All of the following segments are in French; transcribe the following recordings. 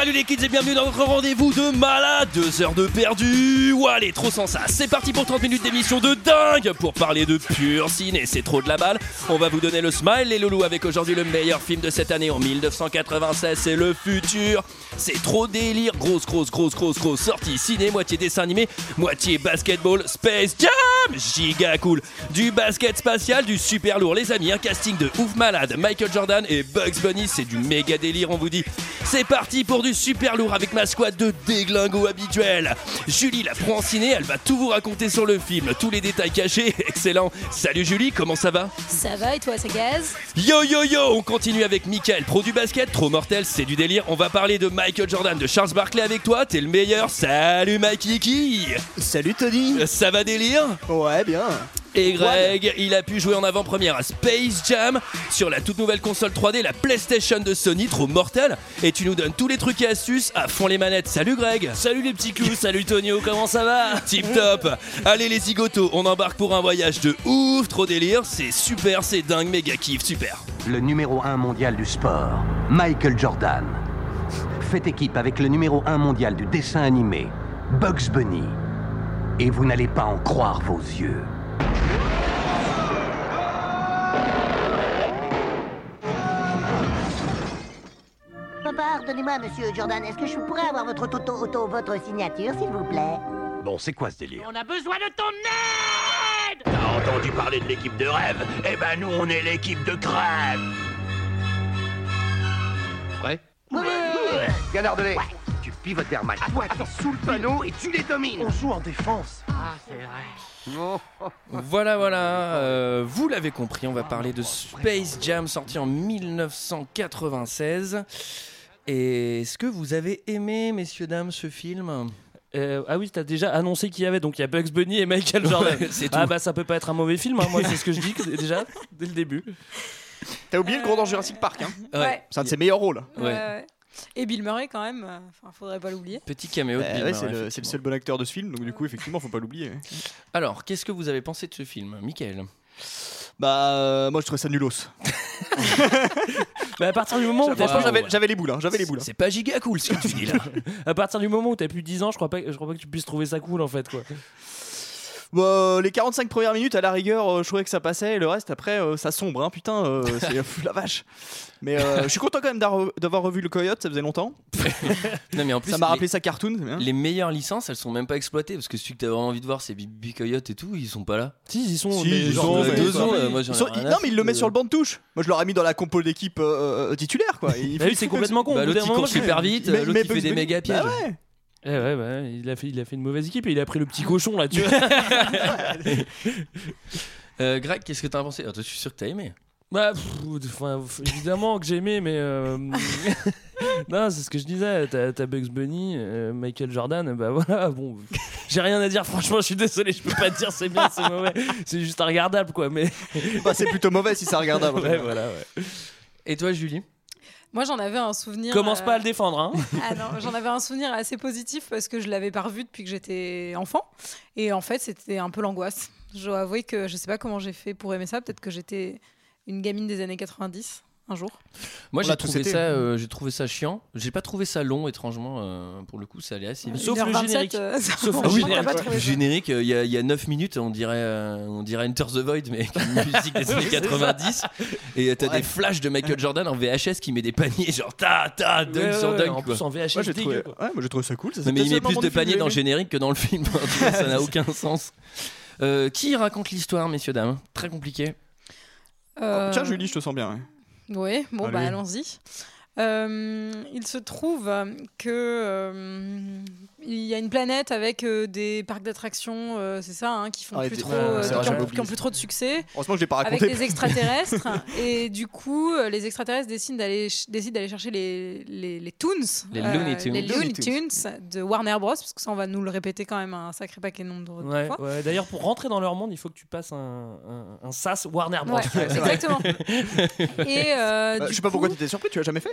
Salut les kids et bienvenue dans notre rendez-vous de malade, deux heures de perdu. Ouais, allez, trop sans ça. C'est parti pour 30 minutes d'émission de dingue pour parler de pur ciné. C'est trop de la balle. On va vous donner le smile, les loulous, avec aujourd'hui le meilleur film de cette année en 1996. C'est le futur. C'est trop délire. Grosse, grosse, grosse, grosse, grosse sortie ciné, moitié dessin animé, moitié basketball, Space Jam. Giga cool. Du basket spatial, du super lourd, les amis. Un casting de ouf malade. Michael Jordan et Bugs Bunny, c'est du méga délire, on vous dit. C'est parti pour du super lourd avec ma squad de déglingos habituels. Julie, la pro en ciné, elle va tout vous raconter sur le film, tous les détails cachés. Excellent. Salut Julie, comment ça va? Ça va et toi, c'est gaz Yo yo yo, on continue avec Michael, pro du basket, trop mortel, c'est du délire. On va parler de Michael Jordan, de Charles Barkley avec toi, t'es le meilleur. Salut Mikey Salut Tony Ça va délire? Ouais, bien. Et Greg, il a pu jouer en avant-première à Space Jam sur la toute nouvelle console 3D, la PlayStation de Sony, trop mortel. Et tu nous donnes tous les trucs et astuces à fond les manettes. Salut Greg Salut les petits clous, salut Tonio, comment ça va? Tip top Allez les zigotos, on embarque pour un voyage de ouf, trop délire, c'est super, c'est dingue, méga kiff, super. Le numéro 1 mondial du sport, Michael Jordan, fait équipe avec le numéro 1 mondial du dessin animé, Bugs Bunny. Et vous n'allez pas en croire vos yeux. Pardonnez-moi, monsieur Jordan, est-ce que je pourrais avoir votre toto auto, votre signature, s'il vous plaît? Bon, c'est quoi ce délire? On a besoin de ton aide! T'as entendu parler de l'équipe de rêve? Eh ben nous, on est l'équipe de crève! Prêt Oui, Canard-de-lait Tu pivotes vers Mike. Toi, tu es sous le panneau et tu les domines. On joue en défense. Ah, c'est vrai. Voilà, voilà, euh, vous l'avez compris, on va parler de Space Jam sorti en 1996. Et Est-ce que vous avez aimé, messieurs, dames, ce film? Euh, Ah oui, t'as déjà annoncé qu'il y avait, donc il y a Bugs Bunny et Michael Jordan. Ah tout. bah ça peut pas être un mauvais film, hein, moi c'est ce que je dis que- déjà dès le début. T'as oublié le gros dans Jurassic Park, hein? Ouais. C'est un de ses meilleurs rôles. Ouais. Et Bill Murray quand même, euh, enfin faudrait pas l'oublier. Petit caméo de Bah Bill ouais, Murray, c'est le, c'est le effectivement. seul bon acteur de ce film, donc du coup, effectivement, faut pas l'oublier. Alors, qu'est-ce que vous avez pensé de ce film, Michael? Bah, euh, moi je trouvais ça nulos. Mais à partir du moment où t'as Franchement, j'avais les boules, hein, j'avais les boules. hein. C'est pas giga cool ce que tu dis là. à partir du moment où t'as plus de 10 ans, je crois pas je crois pas que tu puisses trouver ça cool en fait quoi. Bah, les 45 premières minutes, à la rigueur, euh, je trouvais que ça passait, et le reste, après, euh, ça sombre, hein, putain, euh, c'est pff, la vache. Mais euh, je suis content quand même d'avoir d'avoir revu le Coyote, ça faisait longtemps. non mais en plus, ça m'a rappelé sa cartoon, c'est bien. les meilleures licences, elles sont même pas exploitées parce que celui que t'as vraiment envie de voir, c'est Bibi Coyote et tout, ils sont pas là. Si, ils sont. Si, mais ils genre, sont, mais- deux ans, euh, moi j'en ai Ils sont- rien ils- à non, mais il le foutre, met euh. sur le banc de touche. Moi, je l'aurais mis dans la compo d'équipe euh, euh, titulaire, quoi. Il Bah oui, c'est complètement con. Bah, au bout l'autre d'un il moment, court je- super vite, Mais- l'autre mais il fait Bugs des Bunny- méga pièges. Bah ouais. Eh ouais, bah, il a fait, il a fait une mauvaise équipe et il a pris le petit cochon là, tu vois. Euh, Greg, qu'est-ce que t'as pensé? Ah, toi, Je suis sûr que t'as aimé. Bah, pff, enfin, f- évidemment que j'ai aimé, mais euh, non, c'est ce que je disais. T'as t'as Bugs Bunny, euh, Michael Jordan, bah voilà. Bon, j'ai rien à dire. Franchement, je suis désolé, je peux pas te dire c'est bien, c'est mauvais. C'est juste regardable, quoi. Mais Bah, c'est plutôt mauvais si ça regarde avant. ouais, voilà. Ouais. Et toi, Julie? Moi j'en avais un souvenir. Commence euh, pas à le défendre, hein. Ah non, j'en avais un souvenir assez positif parce que je l'avais pas revu depuis que j'étais enfant. Et en fait, c'était un peu l'angoisse. Je dois avouer que je sais pas comment j'ai fait pour aimer ça. Peut-être que j'étais une gamine des années 90 un jour. Moi, j'ai trouvé, ça, euh, j'ai trouvé ça chiant. J'ai pas trouvé ça long, étrangement. euh, pour le coup, ça allait assez vite. Sauf le 1h27, générique. euh, ça- Sauf le franchement, générique, t'as pas ouais. trouvé Le ça. générique, il y, a- il y a 9 minutes, on dirait, euh, on dirait Enter the Void, mais avec une musique des années 90. Et t'as Ouais. des flashs de Michael Jordan en VHS qui met des paniers, genre ta ta, dunk Ouais, sur ouais, dunk. En quoi. plus, en VHS, Moi, j'ai dégueu, trouvé, quoi. ouais, moi, j'ai trouvé ça cool. Ça, Non, mais il met plus de film paniers dans le que générique que dans le film. Cas, ça n'a aucun sens. Euh, qui raconte l'histoire, messieurs, dames? Très compliqué. Euh, aimé. Tiens, Julie, je te sens bien. ouais. Oui, bon, bah Allez. allons-y. Euh, il se trouve que euh, il y a une planète avec euh, des parcs d'attractions, euh, c'est ça, hein, qui font Ah, plus trop, euh, qui, ont, qui plus trop de succès, Heureusement que j'ai pas avec raconté. des extraterrestres. et du coup, les extraterrestres décident d'aller ch- décident d'aller chercher les, les, les Toons, Les Looney Tunes. les Looney Tunes de Warner Bros. Parce que ça, on va nous le répéter quand même un sacré paquet de nombre de Ouais, fois. ouais. D'ailleurs, pour rentrer dans leur monde, il faut que tu passes un, un, un sas Warner Bros. Ouais, exactement. Et euh, Bah, je sais pas pourquoi coup, t'étais surpris, tu l'as jamais fait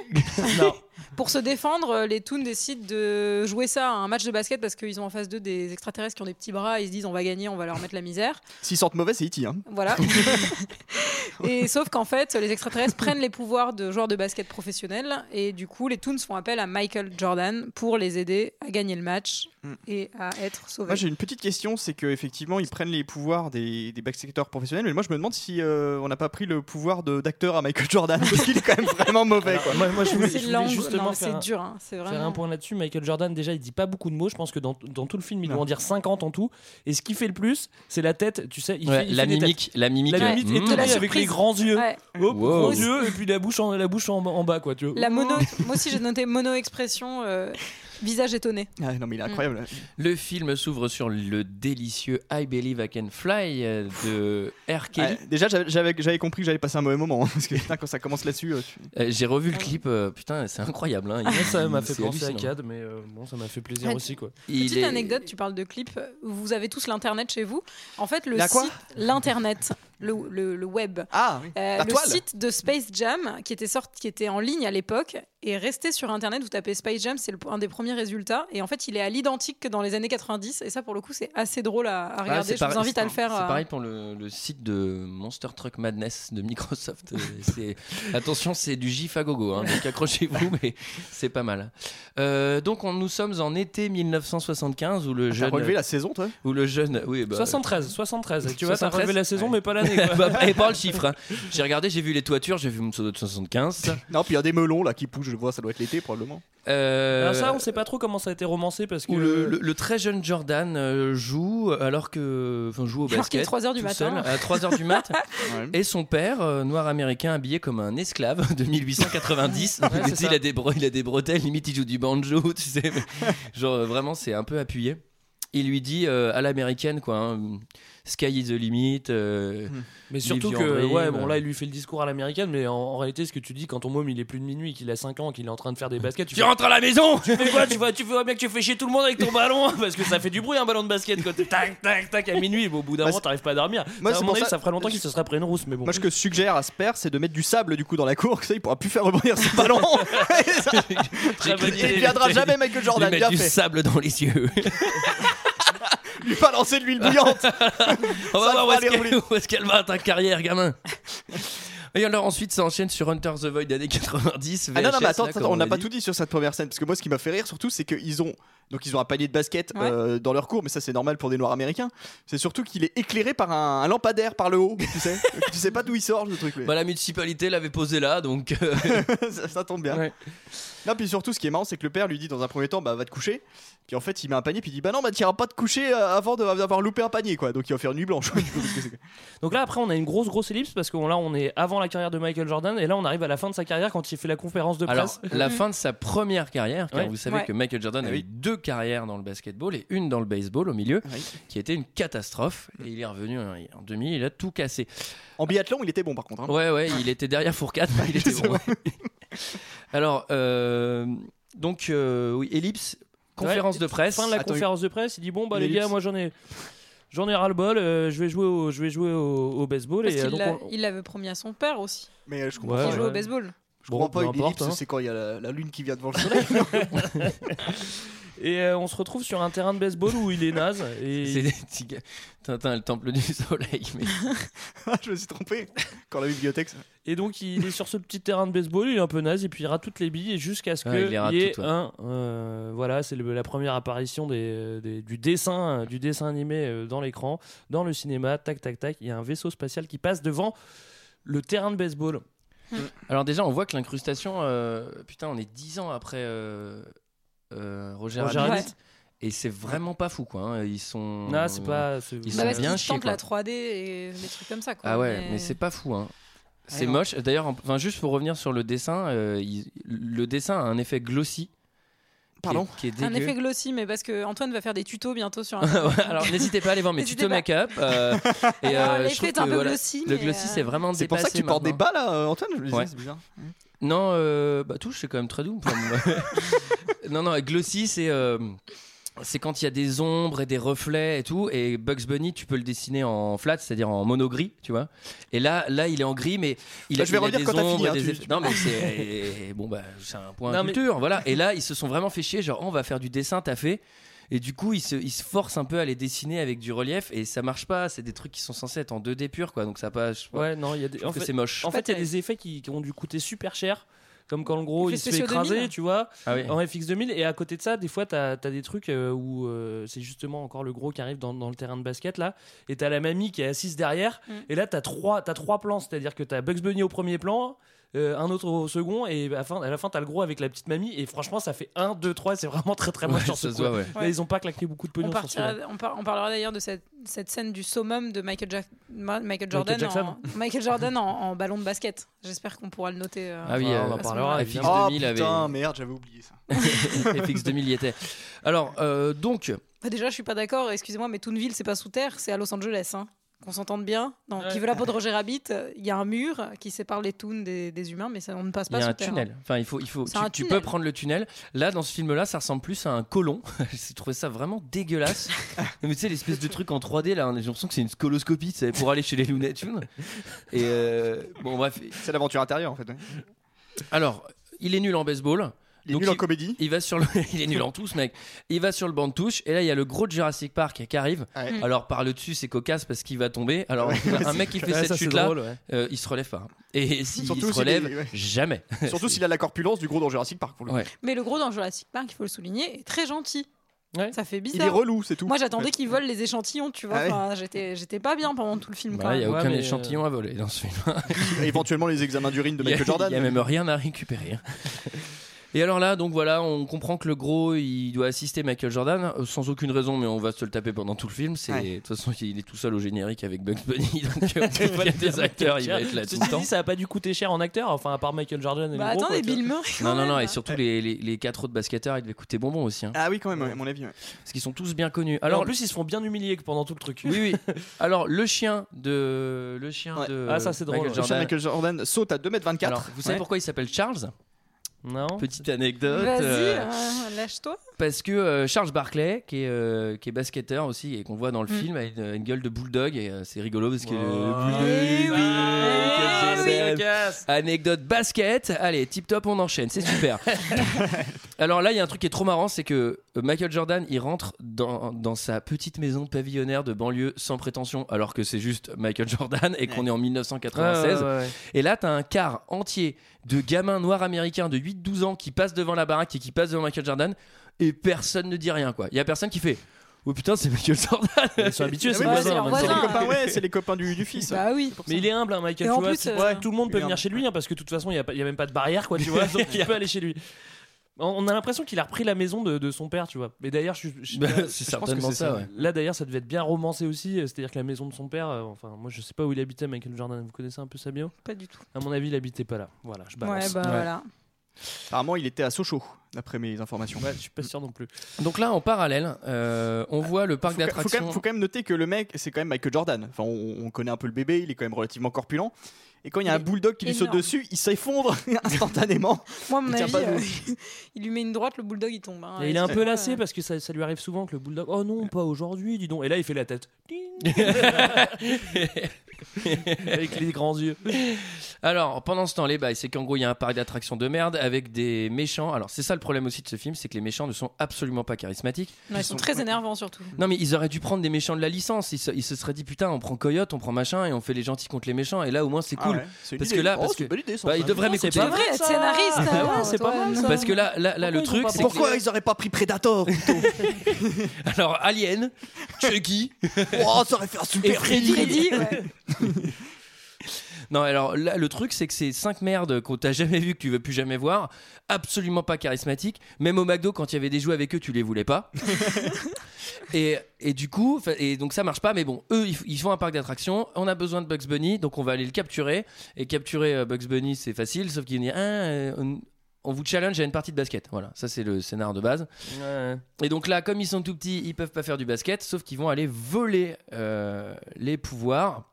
Non. Pour se défendre, les Toons décident de jouer ça à un match match de basket parce qu'ils ont en face d'eux des extraterrestres qui ont des petits bras. Ils se disent on va gagner, on va leur mettre la misère. S'ils sortent mauvais, c'est E.T. Hein. Voilà. et sauf qu'en fait, les extraterrestres prennent les pouvoirs de joueurs de basket professionnels et du coup, les Toons font appel à Michael Jordan pour les aider à gagner le match Mm. et à être sauvés. Moi j'ai une petite question, c'est qu'effectivement ils prennent les pouvoirs des, des basketteurs professionnels, mais moi je me demande si euh, on n'a pas pris le pouvoir d'acteur à Michael Jordan, parce qu'il est quand même vraiment mauvais. Quoi. Moi, moi, je voulais, je voulais justement non, faire, dur, hein, c'est faire vraiment. un point là-dessus. Michael Jordan, déjà, il dit pas beaucoup de mots. Je pense que dans, dans tout le film, il Non. doit en dire 50 en tout. Et ce qui fait le plus, c'est la tête. Tu sais, il Ouais, fait, il la fait mimique, la mimique. La ouais. mimique Mmh. la avec les grands yeux. Ouais. Wow. grands yeux, et puis la bouche en, la bouche en, en bas, quoi. Tu vois. La mono, moi aussi j'ai noté mono-expression, euh, visage étonné. Ah, non mais il est incroyable. Le film s'ouvre sur le délicieux I Believe I Can Fly euh, de R. Kelly. Ouais, déjà j'avais- compris que j'allais passer un mauvais moment, hein, parce que putain, quand ça commence là-dessus, euh, tu- Euh, J'ai revu le clip, euh, putain, c'est incroyable. Hein. Moi, ça m'a fait penser à. Cad, mais euh, bon, ça m'a fait plaisir Ouais. aussi, quoi. Il Petite est- anecdote, tu parles de clips, vous avez tous l'internet chez vous. En fait, le site, l'internet, le, le- le web. Ah oui. Euh, La le toile site de Space Jam, qui était, sorti, qui était en ligne à l'époque, est resté sur Internet. Vous tapez Space Jam, c'est le- un des premiers résultats. Et en fait, il est à l'identique que dans les années 90. Et ça, pour le coup, c'est assez drôle à, à Ah, regarder. Je pareil- vous invite à le faire. C'est euh, pareil pour le, le site de Monster Truck Madness de Microsoft. Euh, Attention, c'est du gif à gogo, hein, donc accrochez-vous, mais c'est pas mal. Euh, donc, on, nous sommes en été 1975 où le T'as jeune. relevé la saison toi? Où le jeune. Oui, bah, 73, 73. Tu vois, t'as 73, relevé la saison, ouais. mais pas quoi. bah, et pas le chiffre. hein. J'ai regardé, j'ai vu les toitures, j'ai vu mon pseudo de 75. Non, puis il y a des melons là qui poussent, je vois, ça doit être l'été probablement. Euh, Alors ça, on sait pas trop comment ça a été romancé parce que où le, le- le très jeune Jordan euh, joue alors que enfin joue au Alors qu'il est basket 3 heures du tout matin. seul, à 3 heures du mat Ouais. et son père euh, noir américain habillé comme un esclave de 1890 Ouais, Tu c'est sais, ça. il a des bro- il a des bretelles limite il joue du banjo tu sais genre euh, vraiment c'est un peu appuyé il lui dit euh, à l'américaine quoi hein, sky is the limit euh, Mais surtout que, ouais, bon là, il lui fait le discours à l'américaine, mais en, en réalité, ce que tu dis quand ton môme il est plus de minuit, qu'il a 5 ans, qu'il est en train de faire des baskets, tu tu fais, rentres à la maison tu fais quoi Tu vois, tu vois bien que tu fais chier tout le monde avec ton ballon parce que ça fait du bruit un ballon de basket quand t'es tac tac tac à minuit. Bon, au bout d'un moment, t'arrives pas à dormir. moi, à mon avis, ça- ça ferait longtemps qu'il se serait pris une rousse, mais bon. Moi, ce que je suggère à Sper, c'est de mettre du sable du coup dans la cour, que ça il pourra plus faire rebondir ses ballons. Très bonne il viendra jamais Michael lui Jordan, mettre bien du fait. sable dans les yeux Lui balancer de l'huile bouillante. On va voir où est-ce qu'elle va ta carrière, gamin. Et alors ensuite, ça enchaîne sur Hunter the Void années 90. Ah non, non, mais attends, là, attends, comme on n'a pas tout dit sur cette première scène. Parce que moi, ce qui m'a fait rire surtout, c'est qu'ils ont. Donc, ils ont un panier de basket Ouais. euh, dans leur cours, mais ça, c'est normal pour des noirs américains. C'est surtout qu'il est éclairé par un, un lampadaire par le haut, tu sais. tu sais pas d'où il sort, le truc. mais- Bah, la municipalité l'avait posé là, donc. euh, ça, ça tombe bien. Ouais. Non, puis surtout, ce qui est marrant, c'est que le père lui dit dans un premier temps, bah va te coucher. Puis en fait, il met un panier, puis il dit, bah non, bah t'iras pas te coucher euh, avant de- d'avoir loupé un panier, quoi. Donc il va faire une nuit blanche. Du coup, parce que c'est- Donc là, après, on a une grosse, grosse ellipse parce que là, on est avant la carrière de Michael Jordan et là, on arrive à la fin de sa carrière quand il fait la conférence de Alors, presse. la fin de sa première carrière, car Ouais. vous savez Ouais. que Michael Jordan Ah avait oui. deux carrières dans le basketball et une dans le baseball au milieu, Oui. qui était une catastrophe. Et il est revenu en en 2000, il a tout cassé. En biathlon, il était bon par contre. hein. Ouais, ouais, il était derrière Fourcade, mais il était C'est bon. Alors, euh, donc, euh, oui, Ellipse, conférence Ouais, de presse. Fin de la Attends, conférence de presse, il dit bon bah les gars, moi j'en ai, j'en ai ras le bol, euh, je vais jouer au, je vais jouer au, au baseball Parce et euh, qu'il donc l'a- on- il l'avait promis à son père aussi. Mais euh, je comprends Ouais, qui pas. joue ouais. au baseball. Je comprends Bon, pas peu une importe, ellipse, hein. c'est quand il y a la, la lune qui vient devant le soleil. et euh, on se retrouve sur un terrain de baseball où il est naze et C'est des petits gars. Tintin, le temple du soleil. Mais... je me suis trompé. Quand la bibliothèque. ça- Et donc il est sur ce petit terrain de baseball, il est un peu naze et puis il rate toutes les billes jusqu'à ce Ouais, il qu'il les rate y ait toutes, ouais. un euh, voilà c'est le- la première apparition des, des- du dessin du dessin animé euh, dans l'écran, dans le cinéma, tac tac tac, il y a un vaisseau spatial qui passe devant le terrain de baseball. Alors, déjà, on voit que l'incrustation, euh, putain, on est 10 ans après euh, euh, Roger, Roger Rabbit. Rabbit. Et c'est vraiment pas fou, quoi. hein. Ils sont. Non, c'est pas c'est- Ils Bah, sont parce bien qu'il chiés, tente quoi. la 3D et des trucs comme ça. Quoi. Ah ouais, mais, c'est pas fou. Hein. C'est non. moche. D'ailleurs, en- enfin, juste pour revenir sur le dessin, euh, il- le dessin a un effet glossy. qui est- Pardon Qui est, un effet glossy, mais parce que Antoine va faire des tutos bientôt sur un. Ouais, Alors n'hésitez pas à aller voir mes N'hésitez tutos pas. make-up. euh, et, euh, je L'effet est un que, peu voilà, glossy. Le mais, glossy, euh, c'est vraiment C'est pour ça que dépassé tu portes des maintenant. bas là, euh, Antoine Je me disais, Ouais. c'est bizarre. Non, euh, bah touche, c'est quand même très doux. Non, non, glossy, c'est. euh, c'est quand il y a des ombres et des reflets et tout. Et Bugs Bunny, tu peux le dessiner en flat, c'est-à-dire en mono gris, tu vois. Et là, là, il est en gris, mais il Bah, a, je vais il a redire des quand t'as ombres fini, et hein, des tu- Non, mais c'est bon, bah, c'est un point Non, mais- culture, voilà. Et là, ils se sont vraiment fait chier, genre, oh, on va faire du dessin, t'as fait. Et du coup, ils se, ils se forcent un peu à les dessiner avec du relief et ça marche pas. C'est des trucs qui sont censés être en 2D pur, quoi. Donc ça passe. Ouais, non, il y a des. Je En trouve que fait, c'est moche. en fait, il y a des effets qui, qui ont dû coûter super cher. Comme quand le gros il se fait écraser, 2000. tu vois, Ah oui. en FX 2000. Et à côté de ça, des fois, t'as as des trucs euh, où euh, c'est justement encore le gros qui arrive dans, dans le terrain de basket là. Et t'as la mamie qui est assise derrière. Mm. Et là, t'as trois, as trois plans. C'est-à-dire que t'as Bugs Bunny au premier plan. Euh, un autre au second et à la fin, à la fin t'as le gros avec la petite mamie et franchement ça fait 1, 2, 3 c'est vraiment très très moche Ouais, sur ce voit, ouais. Là, ils ont pas claqué beaucoup de pognon On, sur partira- on, par- on parlera d'ailleurs de cette, cette scène du summum de Michael, Jack- Michael Jordan, Jackson. en, Michael Jordan en, en ballon de basket. J'espère qu'on pourra le noter. euh, Ah oui, euh, on en à ce parlera. FX évidemment. Oh 2000 avait. putain, merde, j'avais oublié ça. FX 2000 y était. Alors, euh, donc, Bah, déjà, je suis pas d'accord. Excusez-moi, mais Toonville, c'est pas sous terre, c'est à Los Angeles. hein. Qu'on s'entende bien. Dans Ouais. Qui veut la peau de Roger Rabbit Il y a un mur qui sépare les toons des, des humains, mais ça, on ne passe il pas y a un terre. tunnel. Enfin, il faut, il faut. Tu, peux prendre le tunnel. Là, dans ce film-là, ça ressemble plus à un colon. J'ai trouvé ça vraiment dégueulasse. Mais tu sais, l'espèce de truc en 3D là, j'ai l'impression que c'est une scoloscopie, c'est pour aller chez les Looney Tunes. Et euh, bon, bref. C'est l'aventure intérieure en fait. Alors, il est nul en baseball. Il est Donc, nul en comédie. Il va sur le, il est nul en tous, mec. Il va sur le banc de touche et là il y a le gros de Jurassic Park qui arrive. Ouais. Mm. Alors par le dessus c'est cocasse parce qu'il va tomber. Alors Ouais, un mec qui fait Ouais, cette ça, chute là, drôle, ouais. il se relève pas. Et s'il Surtout se relève, est- ouais. jamais. Surtout s'il a la corpulence du gros dans Jurassic Park pour le. Mais le gros dans Jurassic Park, il faut le souligner, est très gentil. Ouais. Ça fait Il est bizarre. relou, c'est tout. Moi, j'attendais qu'il vole les échantillons, tu vois. Ah ouais. Enfin, j'étais, j'étais pas bien pendant tout le film. Bah, il n'y a aucun échantillon à voler dans ce film. Éventuellement les examens d'urine de Michael Jordan. Il n'y a même rien à récupérer. Et alors là, donc voilà, on comprend que le gros, il doit assister Michael Jordan euh, sans aucune raison, mais on va se le taper pendant tout le film. C'est Ouais. de toute façon, il est tout seul au générique avec Bugs Bunny, donc euh, il y a des acteurs, il va être là tout le temps. dit, ça a pas dû coûter cher en acteur, enfin à part Michael Jordan et Bah, le gros, attendez, quoi, Bill Murray. Non, non, non, et surtout les, les, les quatre autres basketteurs, ils devaient coûter bonbon aussi, hein, Ah oui, quand même, ouais, à mon avis. ouais. parce qu'ils sont tous bien connus. Alors en plus, ils se font bien humilier pendant tout le truc. oui, oui. Alors, le chien de, le chien Ouais. de Ah, ça, c'est drôle, Michael ouais. Le chien de Jordan. Michael Jordan saute à 2m24. Alors, vous savez Ouais. pourquoi il s'appelle Charles? Non? Petite anecdote. Vas-y, euh, euh, lâche-toi. Parce que euh, Charles Barclay, qui est, euh, qui est basketteur aussi et qu'on voit dans le Mm. film, a une, une gueule de bulldog et euh, c'est rigolo parce que Oh. bulldog. Eh oui, eh oui. scène. Anecdote basket. Allez, tip top, on enchaîne, c'est super. Alors là, il y a un truc qui est trop marrant, c'est que Michael Jordan, il rentre dans, dans sa petite maison pavillonnaire de banlieue sans prétention, alors que c'est juste Michael Jordan et qu'on est en 1996. Ouais, ouais, ouais. Et là, t'as un quart entier de gamins noirs américains de 8-12 ans qui passent devant la baraque et qui passent devant Michael Jordan et personne ne dit rien, quoi. Il y a personne qui fait Oh putain, c'est Michael Jordan Ils sont habitués, Ah c'est bah, temps. les ouais, c'est les copains du, du fils. Bah oui. Mais il est humble, hein, Michael. Et tu en vois, plus, euh, tout le monde peut venir chez lui, hein, parce que de toute façon, il n'y a, pas- il y a même pas de barrière, quoi, tu vois. donc il peut aller chez lui. On a l'impression qu'il a repris la maison de, de son père, tu vois. Mais d'ailleurs, je, je- Bah, je pense certainement que c'est ça, ouais. Là, d'ailleurs, ça devait être bien romancé aussi. euh, C'est-à-dire que la maison de son père, euh, enfin, moi, je sais pas où il habitait, Michael Jordan. Vous connaissez un peu sa bio Pas du tout. À mon avis, il habitait pas là. Voilà, je Ouais, balance. bah Ouais. voilà. Apparemment, il était à Sochaux, d'après mes informations. Ouais, je suis pas sûr non plus. Donc là, en parallèle, euh, on voit le parc Faut, faut d'attractions. même, faut quand même noter que le mec, c'est quand même Michael Jordan. Enfin, on, on connaît un peu le bébé, il est quand même relativement corpulent. Et quand il y a un bulldog qui lui saute énorme. dessus, il s'effondre instantanément. Moi, à mon Il avis, euh, il lui met une droite, le bulldog il tombe. hein. Et il est un peu lassé euh, parce que ça, ça lui arrive souvent que le bulldog. Oh non, pas aujourd'hui, dis donc. Et là, il fait la tête. Avec les grands yeux. Alors, pendant ce temps, les bails, c'est qu'en gros, il y a un parc d'attractions de merde avec des méchants. Alors, c'est ça le problème aussi de ce film, c'est que les méchants ne sont absolument pas charismatiques. non, ils sont sont- très énervants surtout. Non, mais ils auraient dû prendre des méchants de la licence. Ils se, ils se seraient dit, putain, on prend Coyote, on prend machin et on fait les gentils contre les méchants. Et là, au moins, c'est cool. Ah ouais, Parce idée. que là, Oh, parce c'est une que- bonne idée, ça. Bah, ils devraient m'écouter. pas C'est vrai, mal, être ça. scénariste. Ouais, hein, c'est pas mal, ça. Parce que là, là, là le Pourquoi ils truc, c'est. Pourquoi ils auraient pas pris Predator plutôt Alors, Alien, Chucky. Oh, ça aurait fait un super Et Freddy. Non, alors là, le truc, c'est que ces cinq merdes qu'on t'a jamais vu, que tu veux plus jamais voir, absolument pas charismatiques. Même au McDo, quand il y avait des jouets avec eux, tu les voulais pas. et, et du coup, et donc ça marche pas. Mais bon, eux, ils, font un parc d'attractions. On a besoin de Bugs Bunny, donc on va aller le capturer. Et capturer euh, Bugs Bunny, c'est facile, sauf qu'il dit ah, euh, on, on vous challenge à une partie de basket. Voilà, ça c'est le scénar de base. Ouais. Et donc là, comme ils sont tout petits, ils peuvent pas faire du basket, sauf qu'ils vont aller voler euh, les pouvoirs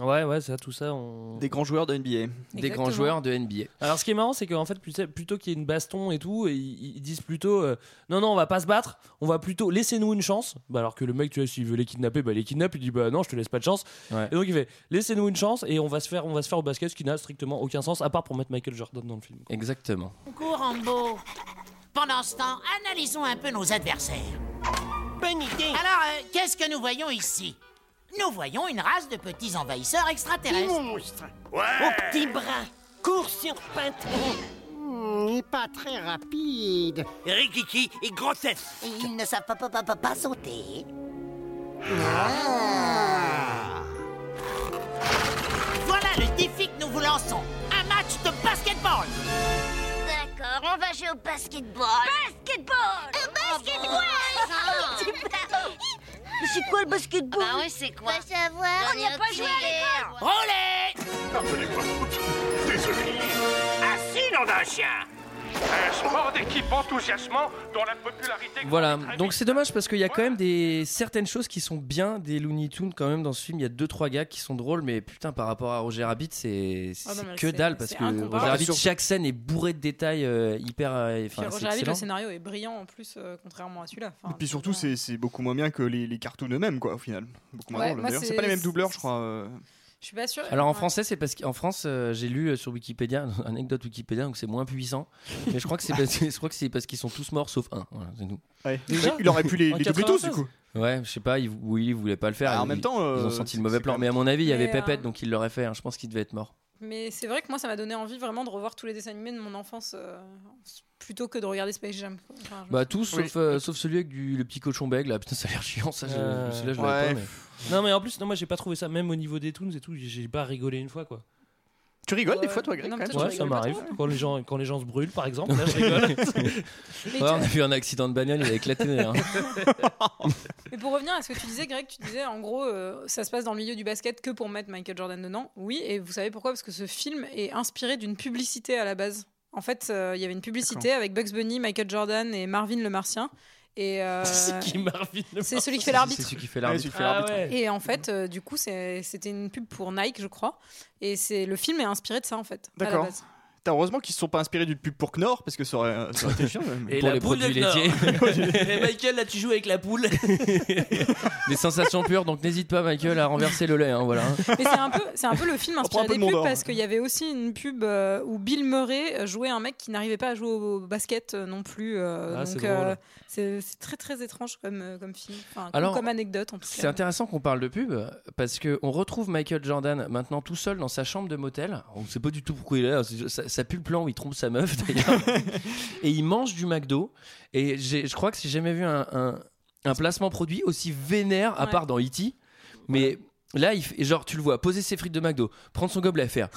Ouais, ouais, ça, tout ça. On... Des grands joueurs de NBA. Des Exactement. grands joueurs de NBA. Alors, ce qui est marrant, c'est qu'en fait, plutôt, qu'il y ait une baston et tout, ils, ils disent plutôt euh, non, non, on va pas se battre, on va plutôt laissez-nous une chance. Bah, alors que le mec, tu vois, s'il veut les kidnapper, bah, il les kidnappe, il dit bah non, je te laisse pas de chance. Ouais. Et donc, il fait laissez-nous une chance et on va se faire, on va se faire au basket, ce qui n'a strictement aucun sens, à part pour mettre Michael Jordan dans le film. Exactement. Coucou Rambo. Pendant ce temps, analysons un peu nos adversaires. Bonne idée. Alors, euh, qu'est-ce que nous voyons ici? Nous voyons une race de petits envahisseurs extraterrestres. Monstre. Au petit bras. Cours sur pattes. Il est pas très rapide. Rikiki et grossesse. Et ils ne savent pas, pas, pas, pas, pas sauter. Voilà le défi que nous vous lançons. Un match de basketball. D'accord, on va jouer au basketball. Basketball Basketball Mais c'est quoi le basketball Bah oui, c'est quoi Va savoir, on n'y a pas joué à l'école Roulez Pardonnez-moi. Désolé. Assis, nom d'un chien. Un sport d'équipe enthousiasmant dont la popularité. Voilà, donc c'est dommage parce qu'il y a quand même des certaines choses qui sont bien des Looney Tunes quand même dans ce film. Il y a deux trois gars qui sont drôles, mais putain par rapport à Roger Rabbit, c'est Ah que dalle parce que. Roger Rabbit, chaque scène est bourrée de détails euh, hyper. euh, Roger Rabbit, le scénario est brillant en plus, euh, contrairement à celui-là. Enfin, Et puis surtout, c'est c'est beaucoup moins bien que les, les cartoons eux-mêmes, quoi, au final. Beaucoup moins Ouais, drôle. moi, D'ailleurs, c'est- c'est pas les mêmes doubleurs, je crois. Euh. Je suis pas sûre. Alors en Ouais. français, c'est parce qu'en France, euh, j'ai lu euh, sur Wikipédia, anecdote Wikipédia, donc c'est moins puissant. Mais je crois que c'est parce, je crois que c'est parce qu'ils sont tous morts sauf un. Voilà, c'est tout. Ouais. Déjà Il aurait pu les, les doubler tous, du 96. coup. Ouais, je sais pas, ils, oui, ils voulaient pas le faire. Ah, en Ils- même temps, ils ont euh, senti le mauvais plan. Mais à mon avis, il y avait euh, Pépette, donc il l'aurait fait. hein. Je pense qu'il devait être mort. Mais c'est vrai que moi, ça m'a donné envie vraiment de revoir tous les dessins animés de mon enfance euh, plutôt que de regarder Space Jam. Enfin, je Bah tous, Oui. sauf, euh, sauf celui avec du, le petit cochon bègue là. Putain, ça a l'air chiant ça. je- Euh, Celui-là, je ouais. l'avais pas. mais- Non, mais en plus, non, moi, j'ai pas trouvé ça, même au niveau des Toons et tout, j'ai pas rigolé une fois, quoi. Tu rigoles des fois, toi, Greg, Non, toi, Ouais, ça m'arrive. Quand les, gens, quand les gens se brûlent, par exemple, là, je rigole. Ouais, on a vu un accident de bagnole, il a éclaté. hein. mais pour revenir à ce que tu disais, Greg, tu disais en gros, euh, ça se passe dans le milieu du basket que pour mettre Michael Jordan dedans. Oui, et vous savez pourquoi? Parce que ce film est inspiré d'une publicité à la base. En fait, euh, il y avait une publicité avec Bugs Bunny, Michael Jordan et Marvin le Martien. Et euh, C'est qui Marvin le c'est celui qui C'est fait l'arbitre. celui qui fait Ouais, l'arbitre. celui qui fait Ah l'arbitre. ouais. Et en fait, euh, du coup, c'est- c'était une pub pour Nike, je crois. Et c'est le film est inspiré de ça, en fait. D'accord. Heureusement qu'ils se sont pas inspirés d'une pub pour Knorr, parce que ça aurait, ça aurait été chiant. même. Et Pour la les poule de produits Knorr. laitiers. Et Michael, là, tu joues avec la poule. Des sensations pures, donc n'hésite pas, Michael, à renverser le lait. hein, voilà. Mais c'est un peu, c'est un peu le film inspiré des de pubs parce qu'il y avait aussi une pub euh, où Bill Murray jouait un mec qui n'arrivait pas à jouer au basket euh, non plus. euh, Ah, c'est donc euh, c'est c'est très très étrange comme, comme film, enfin, Alors, comme anecdote en tout C'est cas. intéressant qu'on parle de pub parce que on retrouve Michael Jordan maintenant tout seul dans sa chambre de motel. On ne sait pas du tout pourquoi il est là. C'est- Ça, ça pue le plan où il trompe sa meuf d'ailleurs. et il mange du McDo. Et je crois que j'ai jamais vu un, un- un placement produit aussi vénère à part dans E.T. Mais là, il fait, genre, tu le vois poser ses frites de McDo, prendre son gobelet, faire.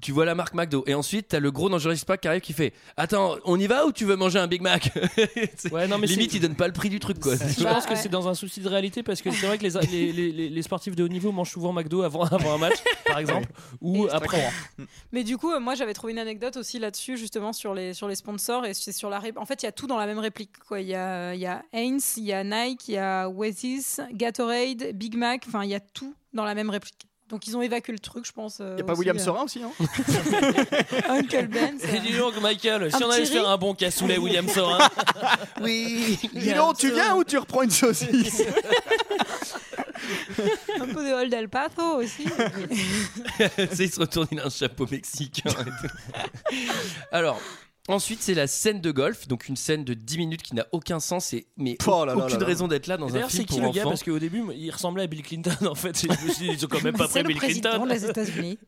tu vois la marque McDo. Et ensuite, t'as le gros dans Jurassic Park qui arrive qui fait Attends, on y va ou tu veux manger un Big Mac? C'est- Ouais, non, mais Limite, il donne pas le prix du truc quoi. Je pense que ouais. c'est dans un souci de réalité parce que c'est vrai que les, les, les- les- les sportifs de haut niveau mangent souvent McDo avant, avant un match, par exemple, ou Et- après. Mais du coup, euh, moi j'avais trouvé une anecdote aussi là-dessus, justement sur les, sur les sponsors. Et c'est sur la ré- En fait, il y a tout dans la même réplique. Quoi. Il, y a, il y a Heinz, il y a Nike, il y a Oasis, Gatorade, Big Mac. Enfin, il y a tout dans la même réplique. Donc ils ont évacué le truc, je pense. euh, Y a pas aussi, William euh, Sorin aussi, hein Uncle Ben. Et dis donc, Michael, si Un on allait faire un bon cassoulet William Sorin, Oui. Dis donc, tu viens ou tu reprends une saucisse Un peu de Old El Paso aussi. Tu sais, il se retourne, il a un chapeau mexicain. et tout. Alors. Ensuite, c'est la scène de golf, donc une scène de 10 minutes qui n'a aucun sens et mais Oh là là aucune là là. raison d'être là dans un D'ailleurs, film c'est qui pour le gars enfants. Parce qu'au début, il ressemblait à Bill Clinton en fait. Je me suis dit, Ils ont quand même pas C'est pris le Bill président Clinton. des États-Unis.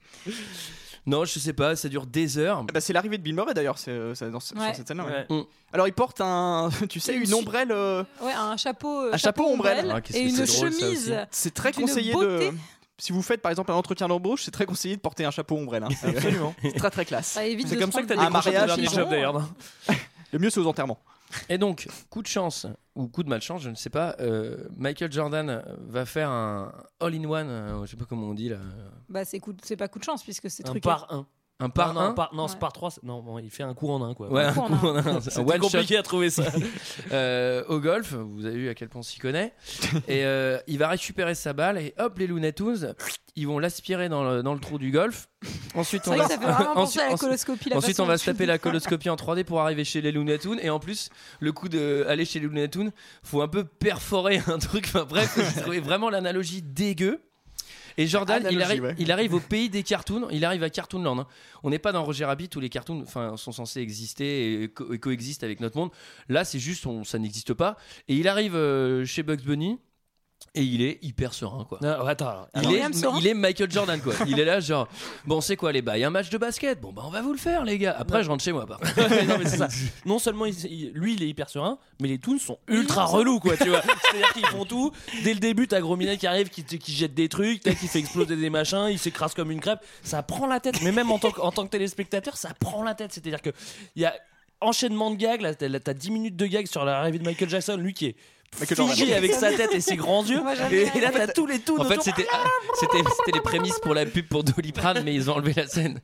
Non, je sais pas, ça dure des heures. Bah, C'est l'arrivée de Bill Murray d'ailleurs, c'est euh, dans ce- Ouais. sur cette scène-là. ouais. Ouais. Alors il porte un, tu sais, Une ombrelle. euh, Ouais, un chapeau, euh, Un chapeau ombrelle. Ah, et une chemise. C'est très conseillé beauté. de. Si vous faites par exemple un entretien d'embauche, c'est très conseillé de porter un chapeau ombrelle. hein. Absolument. c'est très très classe. Ça évite C'est de comme ça que Un décroché ton mariage, dernier job d'ailleurs. non Le mieux c'est aux enterrements. Et donc, coup de chance ou coup de malchance, je ne sais pas. euh, Michael Jordan va faire un all-in-one, euh, je sais pas comment on dit là. Bah, c'est coup- c'est pas coup de chance puisque c'est Un truqué. par un. Un par non, non, un par, non, c'est Ouais. par 3. Non, bon, il fait un coup en un, quoi. Ouais, un coup en un. Shot compliqué à trouver ça. euh, au golf. Vous avez vu à quel point on s'y connaît. et euh, il va récupérer sa balle et hop, les Looney Tunes, ils vont l'aspirer dans le, dans le trou du golf. Ensuite, C'est on va, que ça fait vraiment penser ensuite, à la coloscopie. la ensuite, on va se taper la coloscopie en 3D pour arriver chez les Looney Tunes. Et en plus, le coup d'aller chez les Looney Tunes, faut un peu perforer un truc. Enfin bref, j'ai trouvé vraiment l'analogie dégueu. Et Jordan, il, arrive, ouais. il arrive au pays des cartoons, il arrive à Cartoonland. hein. On n'est pas dans Roger Rabbit où les cartoons sont censés exister et, co- et coexistent avec notre monde. Là, c'est juste, on- ça n'existe pas. Et il arrive euh, chez Bugs Bunny et il est hyper serein. Quoi. Non, attends. alors, Il Alors, est, il Michael Jordan quoi. Il est là genre bon c'est quoi les bails un match de basket bon bah on va vous le faire les gars. Après je rentre chez moi par contre. non, mais c'est ça. Non seulement il- lui il est hyper serein, mais les toons sont ultra relous quoi, tu vois. C'est-à-dire qu'ils font tout. Dès le début, t'as Gros Minet qui arrive, qui, te- qui jette des trucs, t'as qui fait exploser des machins, il s'écrase comme une crêpe. Ça prend la tête. Mais même en tant que, en tant que téléspectateur, ça prend la tête. C'est-à-dire que il y a enchaînement de gags. Là, t'as t'as 10 minutes de gags sur l'arrivée de Michael Jackson, lui qui est. figé avec sa tête et ses grands yeux. Moi, Et, là, t'as tous les toons. En fait c'était c'était c'était les prémices pour la pub pour Doliprane mais ils ont enlevé la scène.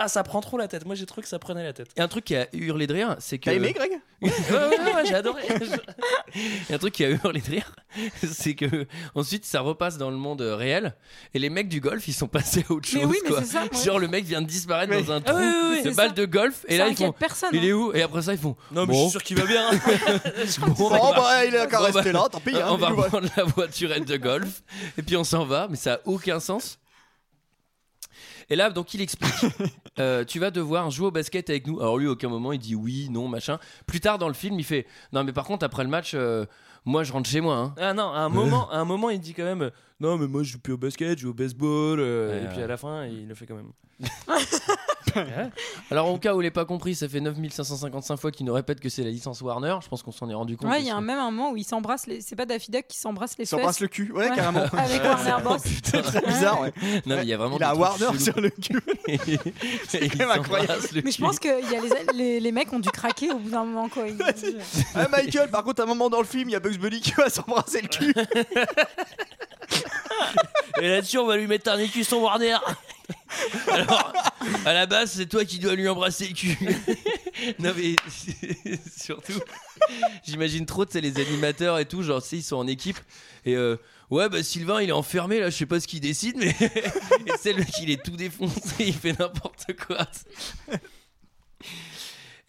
Ah, ça prend trop la tête. Moi, j'ai trouvé que ça prenait la tête. Et un truc qui a hurlé de rire c'est que T'as aimé, Greg? Ouais, ouais, ouais, ouais, j'ai adoré. Et un truc qui a hurlé de rire, c'est que ensuite ça repasse dans le monde réel et les mecs du golf ils sont passés à autre chose. Mais oui, mais quoi. c'est ça, ouais. Genre le mec vient de disparaître dans un Ah trou oui, oui, oui, de balle ça. de golf et Ça là ils font personne. il est hein. où? Et après ça ils font Non, mais Bon. je suis sûr qu'il va bien. bon, Bon, bah, bah, il a qu'à Bon, bah, rester là, tant pis. hein, on va il nous voit. prendre la voiturette de golf et puis on s'en va, mais ça a aucun sens. Et là, donc, il explique euh, Tu vas devoir jouer au basket avec nous. Alors, lui, à aucun moment, il dit oui, non, machin. Plus tard dans le film, il fait Non, mais par contre, après le match, euh, moi, je rentre chez moi. hein. Ah non, à un moment, à un moment, il dit quand même euh, non, mais moi je joue plus au basket, je joue au baseball. euh, Ouais, et puis ouais. à la fin, il le fait quand même. Alors, au cas où il n'est pas compris, ça fait 9555 fois qu'il nous répète que c'est la licence Warner. Je pense qu'on s'en est rendu compte. Ouais, il y a un- même un moment où ils s'embrassent les. C'est pas Daffy Duck qui s'embrasse les Il s'embrasse le cul, ouais, Ouais. carrément. Avec Warner Bros. C'est très bizarre, ouais. Non, mais il y a vraiment Il a Warner sur le cul. Et quand même il incroyable. s'embrasse le Mais je pense que il y a les, les, les mecs ont dû craquer au bout d'un moment quoi. Ils- Ah, Michael, par contre, à un moment dans le film, il y a Bugs Bunny qui va s'embrasser le cul. Et là-dessus, on va lui mettre un écusson Warner. Alors, à la base, c'est toi qui dois lui embrasser le cul. non, mais surtout, j'imagine trop, tu sais, les animateurs et tout, genre, tu sais, ils sont en équipe. Et euh, ouais, bah Sylvain, il est enfermé, là, je sais pas ce qu'il décide, mais. et c'est le mec, il est tout défoncé, il fait n'importe quoi.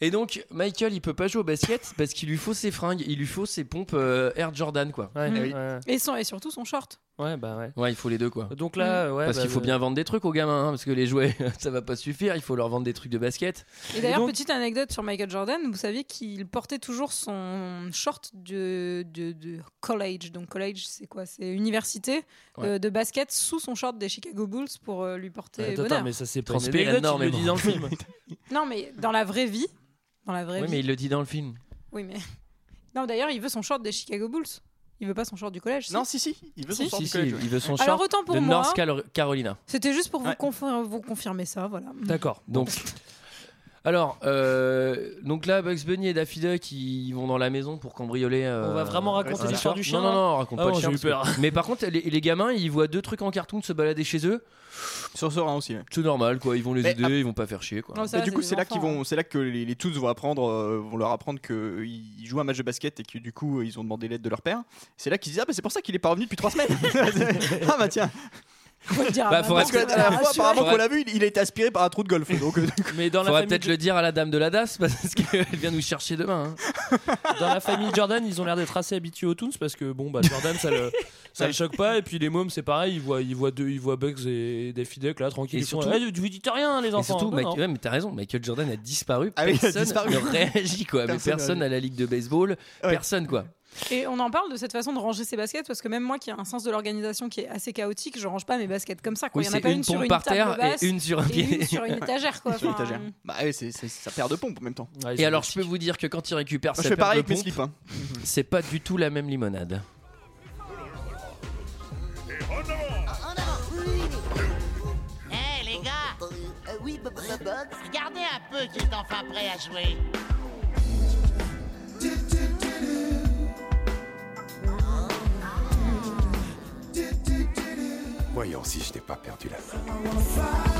Et donc, Michael, il peut pas jouer au basket parce qu'il lui faut ses fringues, il lui faut ses pompes euh, Air Jordan, quoi. Ouais, oui. ouais. Et, son, et surtout son short. Ouais, bah ouais. Ouais, il faut les deux, quoi. Donc là, ouais. Parce bah, qu'il faut bien vendre des trucs aux gamins, hein, parce que les jouets, ça va pas suffire, il faut leur vendre des trucs de basket. Et d'ailleurs, donc- petite anecdote sur Michael Jordan, vous saviez qu'il portait toujours son short de, de, de college. Donc college, c'est quoi? C'est université Ouais. euh, de basket sous son short des Chicago Bulls pour euh, lui porter Attends, bonheur. attends, mais ça c'est pas une Transpire anecdote, il le énormément. dit dans le film. Non, mais dans la vraie vie, dans la vraie Oui, vie. mais il le dit dans le film. Oui, mais non. D'ailleurs, il veut son short des Chicago Bulls. Il veut pas son short du collège. si Non, si, si, il veut son Si, sort Si, du si, collège, ouais. il veut son Alors short autant pour de moi. North Cal- Carolina. C'était juste pour vous, Ouais. confir- vous confirmer ça, voilà. D'accord. Donc, alors, euh, donc là, Bugs Bunny et Daffy Duck, ils vont dans la maison pour cambrioler. euh, On va vraiment raconter l'histoire du chien, Non, non, là non, on raconte Ah pas bon, le chien. j'ai eu parce que- peur. Mais par contre, les, les gamins, ils voient deux trucs en cartoon se balader chez eux. Sur Sorin aussi. ouais. C'est normal, quoi. Ils vont les Mais aider, ap- ils vont pas faire chier, quoi. Du coup, c'est là qu'ils vont, c'est là que les, les Toons vont apprendre, euh, vont leur apprendre qu'ils jouent un match de basket et que du coup ils ont demandé l'aide de leur père. C'est là qu'ils disent ah bah c'est pour ça qu'il est pas revenu depuis trois semaines. ah bah tiens. On va le dire à Bah, faudrait Parce que la dernière fois apparemment qu'on l'a vu, il, il a été aspiré par un trou de golf. Donc euh, Mais dans la Faudrait famille peut-être le dire à la dame de la DAS parce qu'elle vient nous chercher demain. hein. dans la famille Jordan, ils ont l'air d'être assez habitués aux Toons parce que bon bah Jordan ça le ça le choque pas et puis les mômes c'est pareil, ils voient ils voient deux ils voient Bugs et Daffy Duck là tranquille Et surtout- Eh, vous dites rien les Et enfants. surtout, Non, Mike- non. ouais, mais t'as raison, Michael Jordan a disparu. Ah oui, il a personne disparu. ne réagit, quoi. mais Personne personne ne à la ligue de baseball, Ouais. personne, quoi. Et on en parle de cette façon de ranger ses baskets parce que même moi qui ai un sens de l'organisation qui est assez chaotique, je range pas mes baskets comme ça. Quoi. Oui, Il y en a pas une une sur pompe une par table terre basse et une sur un et pied. une sur une étagère. Quoi. sur Enfin, l'étagère. Bah c'est, c'est- ça perd de pompe en même temps. Ouais, Et alors, je peux vous dire que quand il récupère sa paire pareil de avec mes pompes, slips. hein. c'est pas du tout la même limonade. Hé les gars, Euh, oui, regardez un peu qui est enfin prêt à jouer. Voyons si je n'ai pas perdu la main.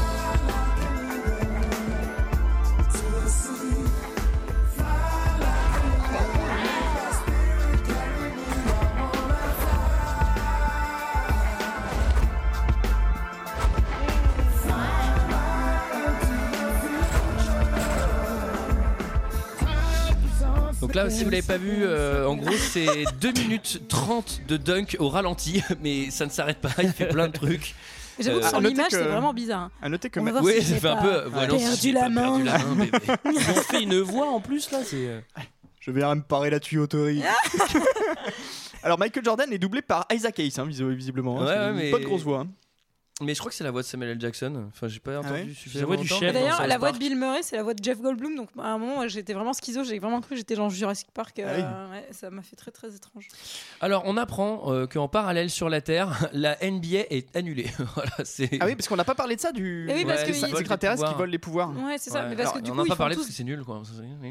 Donc là, si vous l'avez pas vu, euh, en gros, c'est 2 minutes 30 de dunk au ralenti, mais ça ne s'arrête pas, il fait plein de trucs. J'avoue que Euh, sur l'image, que- c'est vraiment bizarre. hein. À noter que ma- Oui, si ça j'ai fait un peu. voilà, perdu si la pas perdu main. la main. Ils ont fait une voix en plus là, c'est. euh, je vais me parer la tuyauterie. Alors Michael Jordan est doublé par Isaac Hayes, hein, vis- visiblement. hein. Ouais, ouais, une mais- Pas de grosse voix. hein. Mais je crois que c'est la voix de Samuel L. Jackson. Enfin, j'ai pas entendu ouais la voix du chef. Et D'ailleurs, la voix de. Bill Murray, c'est la voix de Jeff Goldblum. Donc à un moment, j'étais vraiment schizo. J'ai vraiment cru que j'étais dans Jurassic Park. euh, ouais, ça m'a fait très très étrange. Alors, on apprend euh, qu'en parallèle sur la Terre, la NBA est annulée. voilà. Ah oui, parce qu'on n'a pas parlé de ça du Eh oui, parce Ouais, que des extraterrestres qui volent les pouvoirs. Ouais, c'est ça. Ouais. Mais parce Alors, que du on coup, en a pas parlé tous parce que c'est nul, quoi.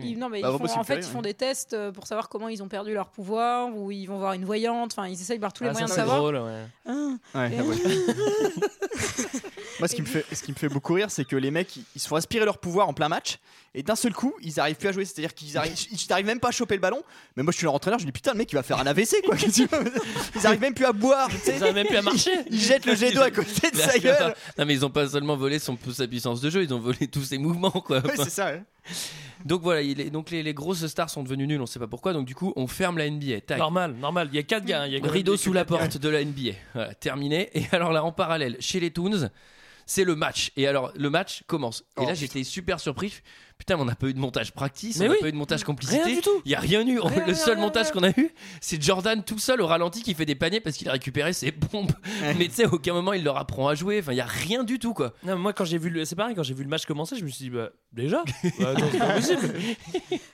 Ils- non, mais Bah, ils on font- en fait, ils font ouais. des tests euh, pour savoir comment ils ont perdu leur pouvoir, ou ils vont voir une voyante. Enfin, ils essayent par tous les Ah, moyens de c'est savoir. Moi, ce qui, me fait, ce qui me fait beaucoup rire, c'est que les mecs, ils, ils se font aspirer leur pouvoir en plein match, et d'un seul coup, ils arrivent plus à jouer. C'est-à-dire qu'ils arrivent, ils n'arrivent même pas à choper le ballon. Mais moi, je suis leur entraîneur, je dis putain, le mec, il va faire un AVC, quoi. Qu'est-ce que tu veux Ils arrivent même plus à boire. tu sais. Ils arrivent même plus à marcher. Ils jettent le jet d'eau à côté de Il sa gueule. Non, mais ils ont pas seulement volé son, sa puissance de jeu, ils ont volé tous ses mouvements, quoi. Ouais, Enfin, c'est ça. ouais. Donc voilà, il est- donc les, les grosses stars sont devenues nulles, on sait pas pourquoi. Donc du coup, on ferme la NBA. Tac. Normal, normal. Il y a 4 gars. hein, il y a Rideau sous la quatre gars. porte de la NBA. Voilà, terminé. Et alors là, en parallèle, chez les Toons, c'est le match. Et alors, le match commence. Et Oh, là, j'étais super surpris. Putain, mais on n'a pas eu de montage practice, Mais on n'a oui. pas eu de montage complicité. Rien du tout. Il y a rien eu. Rien, le rien, seul rien, montage rien. qu'on a eu, c'est Jordan tout seul au ralenti qui fait des paniers parce qu'il a récupéré ses bombes. Ouais. Mais tu sais, aucun moment il leur apprend à jouer. Enfin, il y a rien du tout, quoi. Non, moi quand j'ai vu le, c'est pareil quand j'ai vu le match commencer, je me suis dit bah déjà? Bah, attends, c'est pas possible.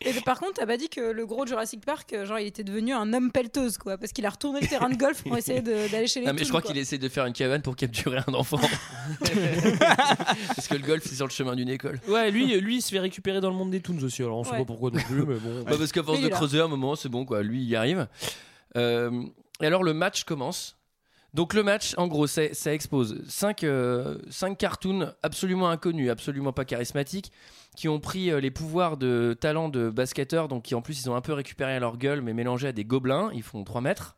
Et par contre, t'as pas dit que le gros Jurassic Park, euh, genre, il était devenu un homme pelleteuse, quoi, parce qu'il a retourné le terrain de golf pour essayer de- d'aller chez les. Non, mais je crois quoi. qu'il essaie de faire une cabane pour capturer un enfant. parce que le golf, c'est sur le chemin d'une école. Ouais, lui, lui il récupérer dans le monde des Toons aussi. Alors on sait Ouais. pas pourquoi non plus, mais bon. Bah, parce qu'à force il de est là. creuser un moment, c'est bon quoi, lui il y arrive. Euh, et alors le match commence. Donc le match, en gros, c'est- ça expose 5 cartoons absolument inconnus, absolument pas charismatiques, qui ont pris euh, les pouvoirs de talent de basketteurs, donc qui en plus ils ont un peu récupéré à leur gueule, mais mélangés à des gobelins, ils font 3 mètres.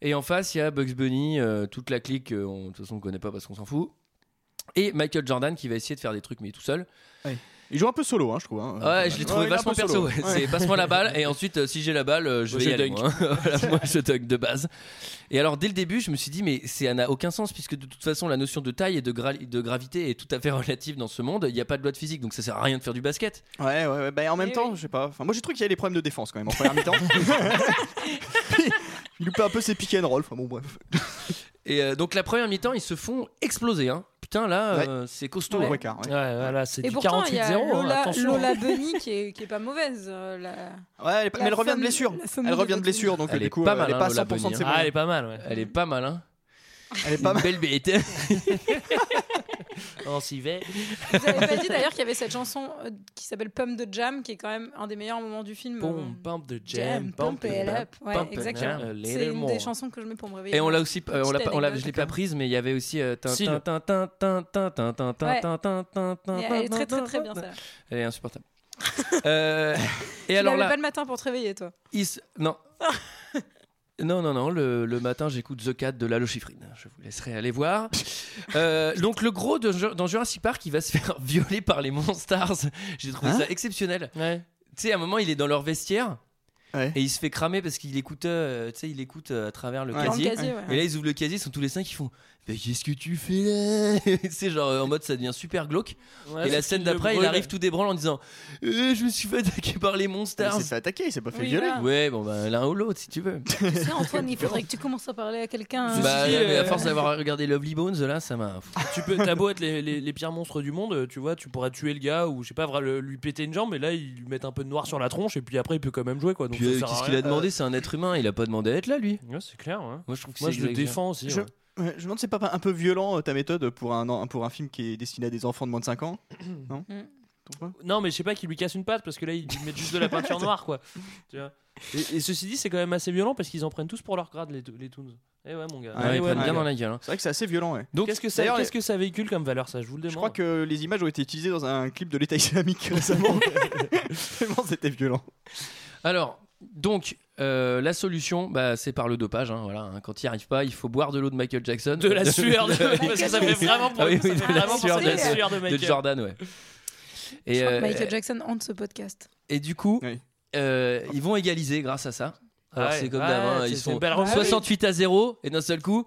Et en face, il y a Bugs Bunny, euh, toute la clique, euh, on- de toute façon on connaît pas parce qu'on s'en fout. Et Michael Jordan qui va essayer de faire des trucs mais tout seul. Il joue un peu solo, hein, je trouve. hein. Ouais, je l'ai trouvé un vachement perso. ouais. Ouais. C'est passe-moi la balle et ensuite euh, si j'ai la balle, euh, je vais y je aller. dunk. Moi. Voilà, moi, je dunk de base. Et alors dès le début, je me suis dit mais ça n'a aucun sens puisque de toute façon la notion de taille et de, gra- de gravité est tout à fait relative dans ce monde. Il n'y a pas de loi de physique donc ça sert à rien de faire du basket. Ouais, ouais, ouais. Bah, en même Eh temps, oui. je sais pas. Enfin, moi, j'ai trouvé qu'il y avait des problèmes de défense quand même en première mi-temps. Il loupait un peu ses pick and roll. Enfin, bon, bref. Et euh, donc la première mi-temps, ils se font exploser. Hein. Putain là, euh, c'est costaud. Au hein. Ouais. Ouais, voilà, c'est du pourtant, il y a 48-0. hein, Lola, attention. Lola Bunny qui est, qui est pas mauvaise. euh, la- Ouais, elle est pas- La mais elle revient de blessure. Elle revient de blessure, donc Elle du est pas elle mal, est hein, pas à Lola 100% de ses hein. Elle est pas mal, ouais. Elle est pas mal. Hein. Elle est pas Une belle bête. On s'y va. Vous avez pas dit d'ailleurs qu'il y avait cette chanson euh, qui s'appelle Pump de Jam, qui est quand même un des meilleurs moments du film. Pump, euh, pump the Jam, jam, pump it up. Ouais, exactement. C'est une more. des chansons que je mets pour me réveiller. Et on l'a aussi, euh, on l'a on l'a- je l'ai pas prise, mais il y avait aussi. euh, Elle est très très très bien ça. Elle est insupportable. Euh, et Tu alors là, pas le matin pour te réveiller toi. non. Non, non, non, le, le matin j'écoute The Cat de Lalo Schifrin. Je vous laisserai aller voir. Euh, donc le gros de, dans Jurassic Park, il va se faire violer par les Monstars. J'ai trouvé Hein ça exceptionnel. Ouais. Tu sais, à un moment, il est dans leur vestiaire Ouais. et il se fait cramer parce qu'il écoute, euh, tu sais, il écoute euh, à travers le Ouais. Dans le casier. casier, Et là, ils ouvrent le casier, ils sont tous les cinq qui font Mais qu'est-ce que tu fais là? C'est genre euh, en mode ça devient super glauque. Ouais, et la scène d'après, il arrive tout débranle en disant Eh, Je me suis fait attaquer par les Il Monstars. s'est fait attaquer, il s'est pas fait Oui, violer. voilà. Ouais, bon, bah l'un ou l'autre si tu veux. Tu sais, Antoine, il faudrait que tu commences à parler à quelqu'un. Ceci bah, mais à euh, force d'avoir regardé Lovely Bones, là, ça m'a. Tu peux, t'as beau être les, les, les pires monstres du monde, tu vois, tu pourrais tuer le gars ou je sais pas, vra- le- lui péter une jambe, mais là ils lui mettent un peu de noir sur la tronche et puis après il peut quand même jouer quoi. Donc Puis euh, qu'est-ce qu'il a demandé? C'est un être humain, il a pas demandé à être là, lui. Ouais, c'est clair. ouais. Moi, je trouve que Moi c'est je le exagéré. défends aussi. Je- ouais. Ouais, je me demande si c'est pas un peu violent euh, ta méthode pour un, pour un film qui est destiné à des enfants de moins de 5 ans? Non? Mm. Trouve pas Non, mais je sais pas qu'il lui casse une patte parce que là ils lui mettent juste de la peinture noire quoi. Tu vois. Et, et ceci dit, c'est quand même assez violent parce qu'ils en prennent tous pour leur grade les, les Toons. Eh ouais, mon gars. Ouais, Ouais, Eh ils ouais, prennent mon bien gars. dans la gueule. hein. C'est vrai que c'est assez violent, ouais. Donc, Qu'est-ce que ça, d'ailleurs, qu'est-ce que ça véhicule comme valeur ça? Je vous le demande. Je crois que les images ont été utilisées dans un clip de l'État islamique récemment. Vraiment, c'était violent. Alors, donc, euh, la solution, bah, c'est par le dopage. hein, voilà, hein. Quand il n'y arrive pas, il faut boire de l'eau de Michael Jackson. de la sueur de... parce que ça fait vraiment pour Ah oui, ça oui, fait de la sueur de- la sueur de de Michael. Jordan, ouais. Je Et, crois que euh, Michael Jackson hante ce podcast. et du coup, Oui. euh, ils vont égaliser grâce à ça. Alors Ouais, c'est comme ouais, d'hab, hein, c'est- ils c'est sont une belle remontée. 68 à 0 et d'un seul coup,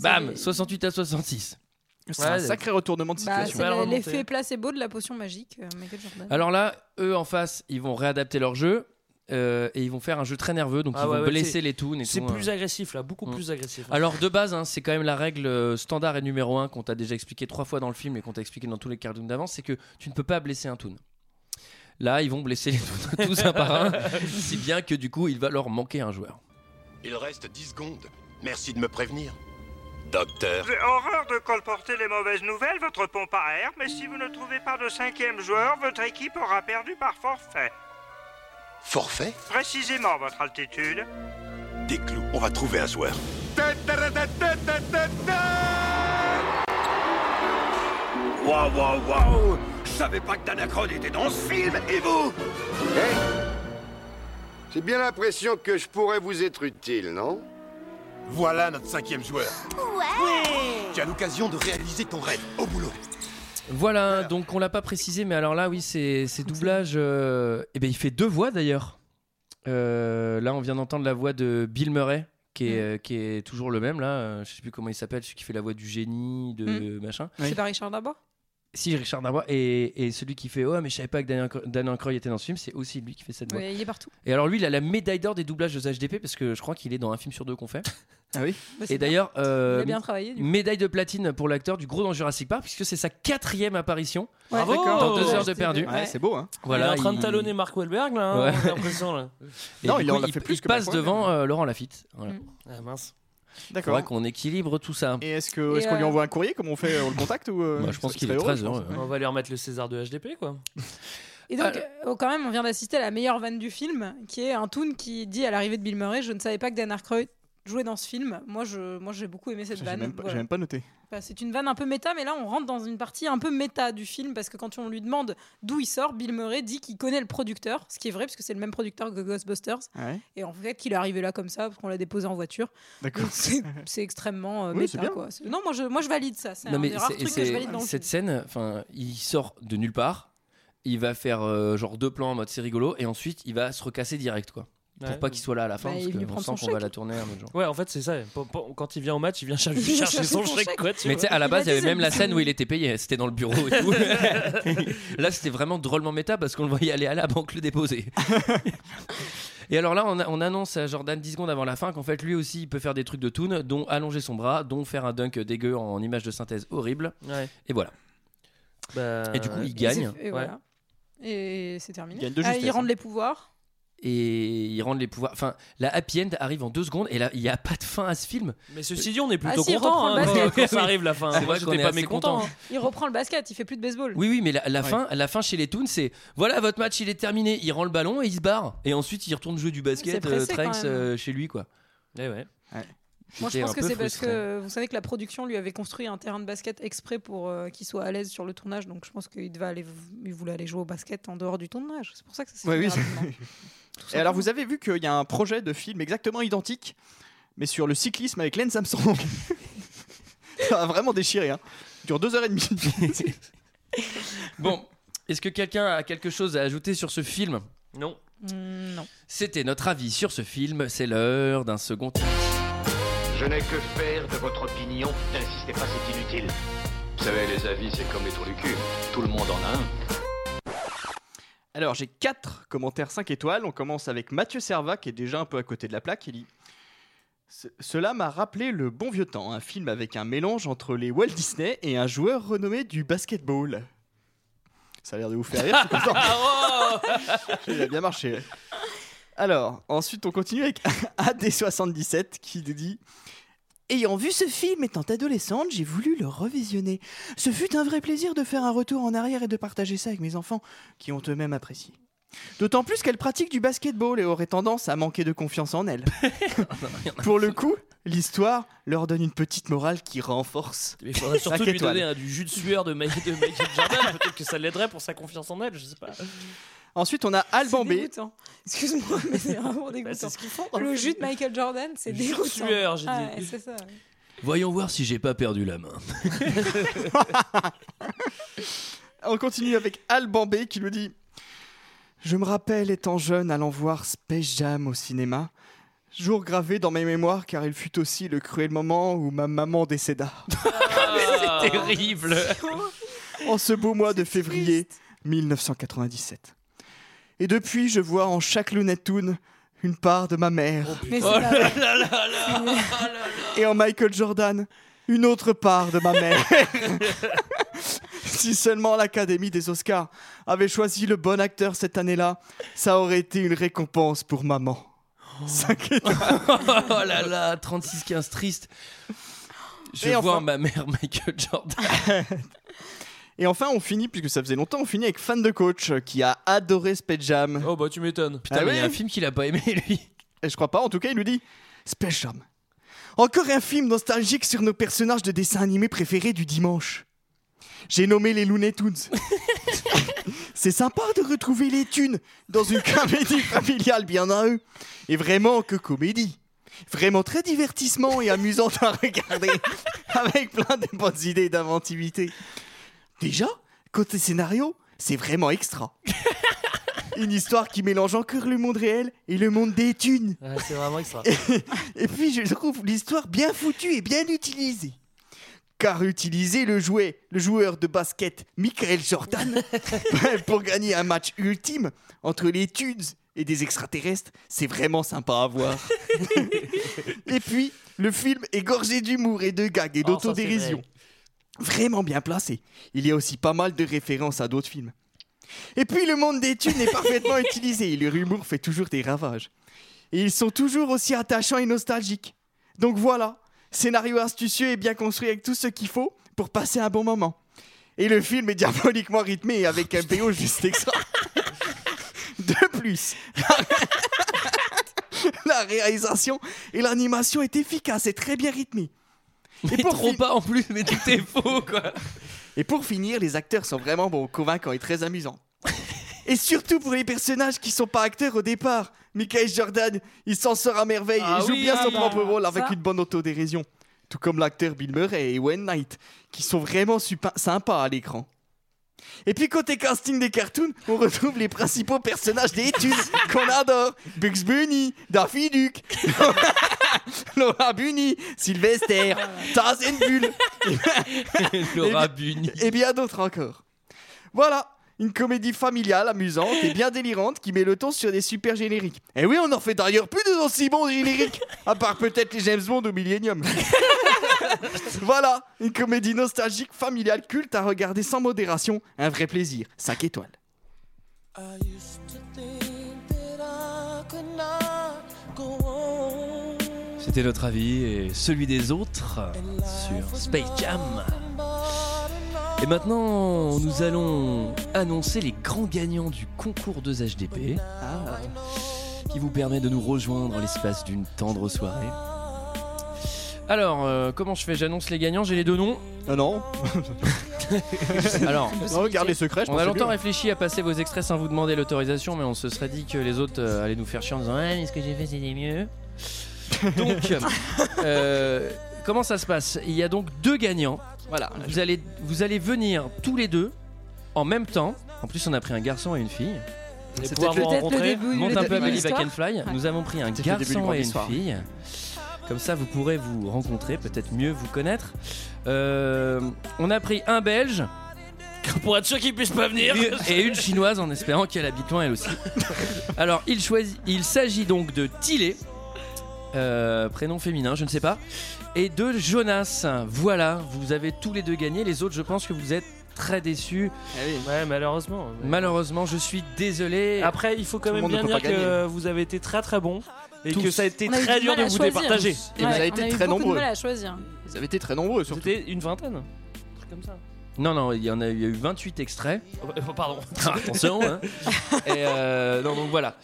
bam, C'est- 68 à 66. C'est un sacré retournement de Bah, situation. c'est le- remontée. l'effet placebo de la potion magique, Michael Jordan. Alors là, eux en face, ils vont réadapter leur jeu euh, et ils vont faire un jeu très nerveux, donc Ah ils ouais, vont ouais, blesser c'est- les toons et C'est tout. plus hein. agressif là, beaucoup Mm. plus agressif. Alors de base, hein, c'est quand même la règle euh, standard et numéro 1 qu'on t'a déjà expliqué trois fois dans le film et qu'on t'a expliqué dans tous les cartoons d'avant, c'est que tu ne peux pas blesser un toon. Là, ils vont blesser les toons tous un par un, si bien que du coup, il va leur manquer un joueur. Il reste 10 secondes. Merci de me prévenir. Docteur. J'ai horreur de colporter les mauvaises nouvelles, votre pompe à air, mais si vous ne trouvez pas de cinquième joueur, votre équipe aura perdu par forfait. Forfait Précisément, votre altitude. Des clous. On va trouver un joueur. Waouh, waouh, waouh Je savais pas que Danacron était dans ce film, et vous? J'ai bien l'impression que je pourrais vous être utile, non? Voilà notre cinquième joueur. Ouais Tu as l'occasion de réaliser ton rêve. Au boulot. Voilà, donc on l'a pas précisé, mais alors là, oui, c'est doublage. euh, eh ben, il fait deux voix d'ailleurs. Euh, là, on vient d'entendre la voix de Bill Murray, qui est, euh, qui est toujours le même là. euh, Je sais plus comment il s'appelle, celui qui fait la voix du génie, de machin. C'est pas Richard Darbois? Si, Richard Darbois. Et, et celui qui fait Oh, mais je savais pas que Daniel, Daniel Aykroyd était dans ce film, c'est aussi lui qui fait cette voix. Ouais, Il est partout. Et alors, lui, il a la médaille d'or des doublages de HDP parce que je crois qu'il est dans un film sur deux qu'on fait. Ah oui? Bah, Et d'ailleurs, euh, médaille de platine pour l'acteur du gros dans Jurassic Park puisque c'est sa quatrième apparition Ouais. Bravo dans deux heures de perdu. Ouais, c'est beau, hein. Voilà, il est en train il- de talonner Mark Wahlberg là, hein, Ouais. j'ai l'impression là. Et Non, il coup, en a fait plus il que passe devant euh, Laurent Lafitte. Voilà. Mm. Ah mince. Il faudra qu'on équilibre tout ça. Et est-ce qu'on lui euh, envoie un courrier comme on fait On le contacte ou euh, Bah, je pense qu'il est très heureux. On va lui remettre le César de HDP quoi. Et donc, euh, quand même, on vient d'assister à la meilleure vanne du film, qui est un Toon qui dit à l'arrivée de Bill Murray Je ne savais pas que Dan Aykroyd jouait dans ce film. Moi, je, moi, j'ai beaucoup aimé cette J'ai vanne. même, j'ai Voilà. même pas noté. Bah, c'est une vanne un peu méta, mais là, on rentre dans une partie un peu méta du film parce que quand on lui demande d'où il sort, Bill Murray dit qu'il connaît le producteur, ce qui est vrai parce que c'est le même producteur que Ghostbusters, Ouais. et en fait qu'il est arrivé là comme ça parce qu'on l'a déposé en voiture. D'accord. C'est extrêmement euh, Oui, méta. bien. Quoi. Non, moi je, moi je valide ça. C'est un mais des rares c'est- trucs que je valide dans le cette film. scène, enfin, il sort de nulle part. Il va faire euh, genre deux plans en mode c'est rigolo et ensuite il va se recasser direct quoi. Pour Ouais. pas qu'il soit là à la fin Bah, il parce qu'on sent qu'on va la tourner genre. Ouais, en fait, c'est ça. Quand il vient au match, il vient chercher, Il vient chercher chercher son son chèque, chèque. quoi. tu Mais tu sais, à la Il base, il y avait même la scène où il était payé. C'était dans le bureau et tout. là, c'était vraiment drôlement méta parce qu'on le voyait aller à la banque le déposer. et alors là, on, a- on annonce à Jordan 10 secondes avant la fin qu'en fait, lui aussi, il peut faire des trucs de toon, dont allonger son bras, dont faire un dunk dégueu en image de synthèse horrible. Ouais. Et voilà. Bah, Et du coup, il gagne. Et voilà. Et c'est terminé. Il gagne de Ah, justesse, ils rendent hein. les pouvoirs. Et ils rendent les pouvoirs. Enfin, la happy end arrive en deux secondes et là, il n'y a pas de fin à ce film. Mais ceci dit, on est plutôt Ah si, il content reprend le hein, quand, ça arrive la fin. C'est vrai qu'on j'étais est pas mécontent. content. hein. Il reprend le basket, il fait plus de baseball. Oui, oui, mais la, la Ouais. fin, la fin chez les Toons, c'est voilà, votre match il est terminé. Il rend le ballon et il se barre. Et ensuite, il retourne jouer du basket, euh, euh, chez lui, quoi. Eh ouais. Moi, je pense que c'est parce que vous savez que la production lui avait construit un terrain de basket exprès pour euh, qu'il soit à l'aise sur le tournage. Donc, je pense qu'il devait aller, il voulait aller jouer au basket en dehors du tournage. C'est pour ça que ça s'est Ouais, oui. Et alors, vous avez vu qu'il y a un projet de film exactement identique, mais sur le cyclisme avec Lance Armstrong. Ça a vraiment déchiré. Hein. Il dure deux heures et demie. Bon, est-ce que quelqu'un a quelque chose à ajouter sur ce film? Non. Mm, non. C'était notre avis sur ce film. C'est l'heure d'un second. Je n'ai que faire de votre opinion. N'insistez pas, c'est inutile. Vous savez, les avis, c'est comme les trous du cul. Tout le monde en a un. Alors, j'ai quatre commentaires 5 étoiles. On commence avec Mathieu Serva, qui est déjà un peu à côté de la plaque. Il dit Ce- Cela m'a rappelé le bon vieux temps, un film avec un mélange entre les Walt Disney et un joueur renommé du basketball. Ça a l'air de vous faire rire, suis content. Il a bien marché. Alors, ensuite, on continue avec AD77 qui nous dit Ayant vu ce film étant adolescente, j'ai voulu le revisionner. Ce fut un vrai plaisir de faire un retour en arrière et de partager ça avec mes enfants, qui ont eux-mêmes apprécié. D'autant plus qu'elle pratique du basketball et aurait tendance à manquer de confiance en elle. Pour le coup, l'histoire leur donne une petite morale qui renforce. Il faudrait surtout lui donner hein, du jus de sueur de, Mike- de Jordan. Peut-être que ça l'aiderait pour sa confiance en elle, je sais pas. Ensuite, on a Alban B. Excuse-moi, mais c'est vraiment Bah, dégoûtant. c'est ce qu'ils font le jus de Michael Jordan, c'est dégoûtant. sueur, j'ai Ah dit. ouais, c'est ça. Voyons voir si j'ai pas perdu la main. On continue avec Alban B qui nous dit Je me rappelle étant jeune allant voir Space Jam au cinéma. Jour gravé dans mes mémoires car il fut aussi le cruel moment où ma maman décéda. C'est terrible. en ce beau mois de février 1997. Et depuis, je vois en chaque Looney Tunes une part de ma mère. Oh Et en Michael Jordan, une autre part de ma mère. si seulement l'Académie des Oscars avait choisi le bon acteur cette année-là, ça aurait été une récompense pour maman. Étoiles. Oh là là, 36-15 triste. Je Et vois enfin- ma mère Michael Jordan. Et enfin, on finit, puisque ça faisait longtemps, on finit avec Fan de Coach euh, qui a adoré Space Jam. Oh bah tu m'étonnes. Putain, Ah mais il y a oui un film qu'il a pas aimé, lui. Et je crois pas, en tout cas, il nous dit Space Jam. Encore un film nostalgique sur nos personnages de dessins animés préférés du dimanche. J'ai nommé les Looney Tunes. C'est sympa de retrouver les thunes dans une comédie familiale bien à eux. Et vraiment que comédie. Vraiment très divertissement et amusant à regarder. Avec plein de bonnes idées d'inventivité. Déjà, côté scénario, c'est vraiment extra. Une histoire qui mélange encore le monde réel et le monde des thunes. Ouais, c'est vraiment extra. Et puis je trouve l'histoire bien foutue et bien utilisée. Car utiliser le jouet, le joueur de basket Michael Jordan pour gagner un match ultime entre les Tunes et des extraterrestres, c'est vraiment sympa à voir. et puis, le film est gorgé d'humour et de gags et Oh, d'autodérision. Vraiment bien placé. Il y a aussi pas mal de références à d'autres films. Et puis le monde des thunes est parfaitement utilisé leur humour fait toujours des ravages. Et ils sont toujours aussi attachants et nostalgiques. Donc voilà, scénario astucieux et bien construit avec tout ce qu'il faut pour passer un bon moment. Et le film est diaboliquement rythmé avec un BO juste extra. De plus, la réalisation et l'animation est efficace et très bien rythmée. Mais pour trop fi- pas en plus, mais tout est faux, quoi. Et pour finir, les acteurs sont vraiment bons, convaincants et très amusants. Et surtout pour les personnages qui sont pas acteurs au départ. Michael Jordan, il s'en sort à merveille Ah et joue oui, bien son ah propre rôle avec ça. une bonne autodérision. Tout comme l'acteur Bill Murray et Wayne Knight, qui sont vraiment sympas à l'écran. Et puis côté casting des cartoons, on retrouve les principaux personnages des études qu'on adore. Bugs Bunny, Daffy Duck, Laura Bunny, Sylvester, Taz and Bull. Laura Bunny. Et bien d'autres encore. Voilà, une comédie familiale, amusante et bien délirante qui met le ton sur des super génériques. Et oui, on en fait d'ailleurs plus de aussi bons génériques, à part peut-être les James Bond au Millennium. voilà, une comédie nostalgique, familiale, culte à regarder sans modération, un vrai plaisir. 5 étoiles. C'était notre avis et celui des autres sur Space Jam. Et maintenant, nous allons annoncer les grands gagnants du concours 2 HDP qui vous permet de nous rejoindre en l'espace d'une tendre soirée. Alors, euh, comment je fais? J'annonce les gagnants, j'ai les deux noms. Ah non Alors, Non, garde les secrets, je on a longtemps mieux. réfléchi à passer vos extraits sans vous demander l'autorisation, mais on se serait dit que les autres euh, allaient nous faire chier en disant Ah, mais ce que j'ai fait c'était mieux. Donc, euh, comment ça se passe? Il y a donc deux gagnants. Voilà. Vous allez, vous allez venir tous les deux en même temps. En plus, on a pris un garçon et une fille. Et C'est pouvoir vous peut-être le- rencontrer. début- Monte le un peu à Back and Fly. Ouais. Nous avons pris un garçon et une fille. Comme ça, vous pourrez vous rencontrer, peut-être mieux vous connaître. Euh, on a pris un Belge Pour être sûr qu'ils puissent pas venir. et une chinoise en espérant qu'elle habite loin elle aussi. Alors, il, choisit, il s'agit donc de Tillet, euh, prénom féminin, je ne sais pas, et de Jonas. Voilà, vous avez tous les deux gagné. Les autres, je pense que vous êtes très déçus. Ouais, malheureusement. Malheureusement, je suis désolé. Après, il faut quand Tout même bien dire que gagner. vous avez été très très bons et Tous. que ça a été On a eu très du dur mal de à vous choisir. départager. Et vous avez été on a eu très beaucoup nombreux. de mal à choisir. Vous avez été très nombreux surtout. C'était une vingtaine. Un truc comme ça. Non, non, il y en a, il y a eu 28 extraits. Oh, Pardon. Attention, hein. Et euh, non, donc voilà.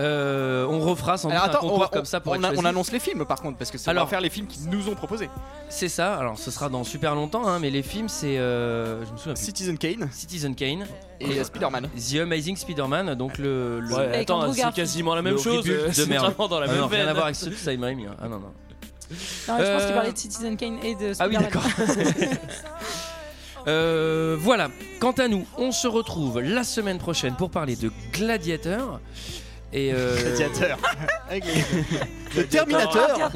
Euh, on refera sans doute Alors un attends, concours on, va- comme ça pour on, être a- on choisi. annonce les films par contre, parce que c'est Alors- va faire les films qu'ils nous ont proposés. C'est ça, alors ce sera dans super longtemps, hein, mais les films c'est. euh, je me souviens plus. Citizen Kane Citizen Kane et euh, Spider-Man. The Amazing Spider-Man, donc le. le- Ouais, Avec attends, Andrew c'est Garfield. quasiment la même le chose. euh, de C'est merde. vraiment dans la Ah même non, rien veine. à voir avec ce Sam Raimi. hein. Ah non, non. Non, je pense Euh, qu'il parlait de Citizen Kane et de Ah oui, Spider-Man. d'accord. Euh, voilà, quant à nous, on se retrouve la semaine prochaine pour parler de Gladiateur. Et euh, Gladiateur. Le Terminateur.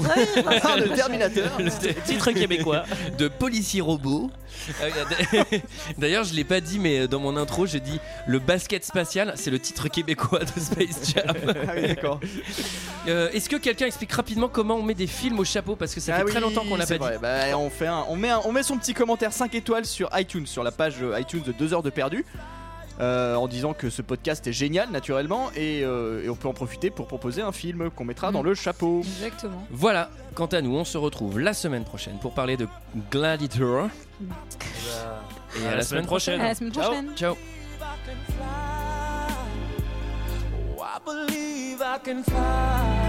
Ah, le Terminateur. Le titre québécois. de policier robot. Euh, D'ailleurs, je l'ai pas dit, mais dans mon intro, j'ai dit le basket spatial, c'est le titre québécois de Space Jam. Ah oui, d'accord. Euh, Est-ce que quelqu'un explique rapidement comment on met des films au chapeau? Parce que ça fait Ah très oui, longtemps qu'on l'a pas dit. vrai. Bah, on, fait un- on, met un- on met son petit commentaire 5 étoiles sur iTunes, sur la page euh, iTunes de 2 heures de perdu. Euh, en disant que ce podcast est génial naturellement et, euh, et on peut en profiter pour proposer un film qu'on mettra dans le chapeau. Exactement. Voilà, quant à nous, on se retrouve la semaine prochaine pour parler de Gladiator. Et à, la semaine prochaine. À la semaine Ciao. prochaine. Ciao. I believe I can fly.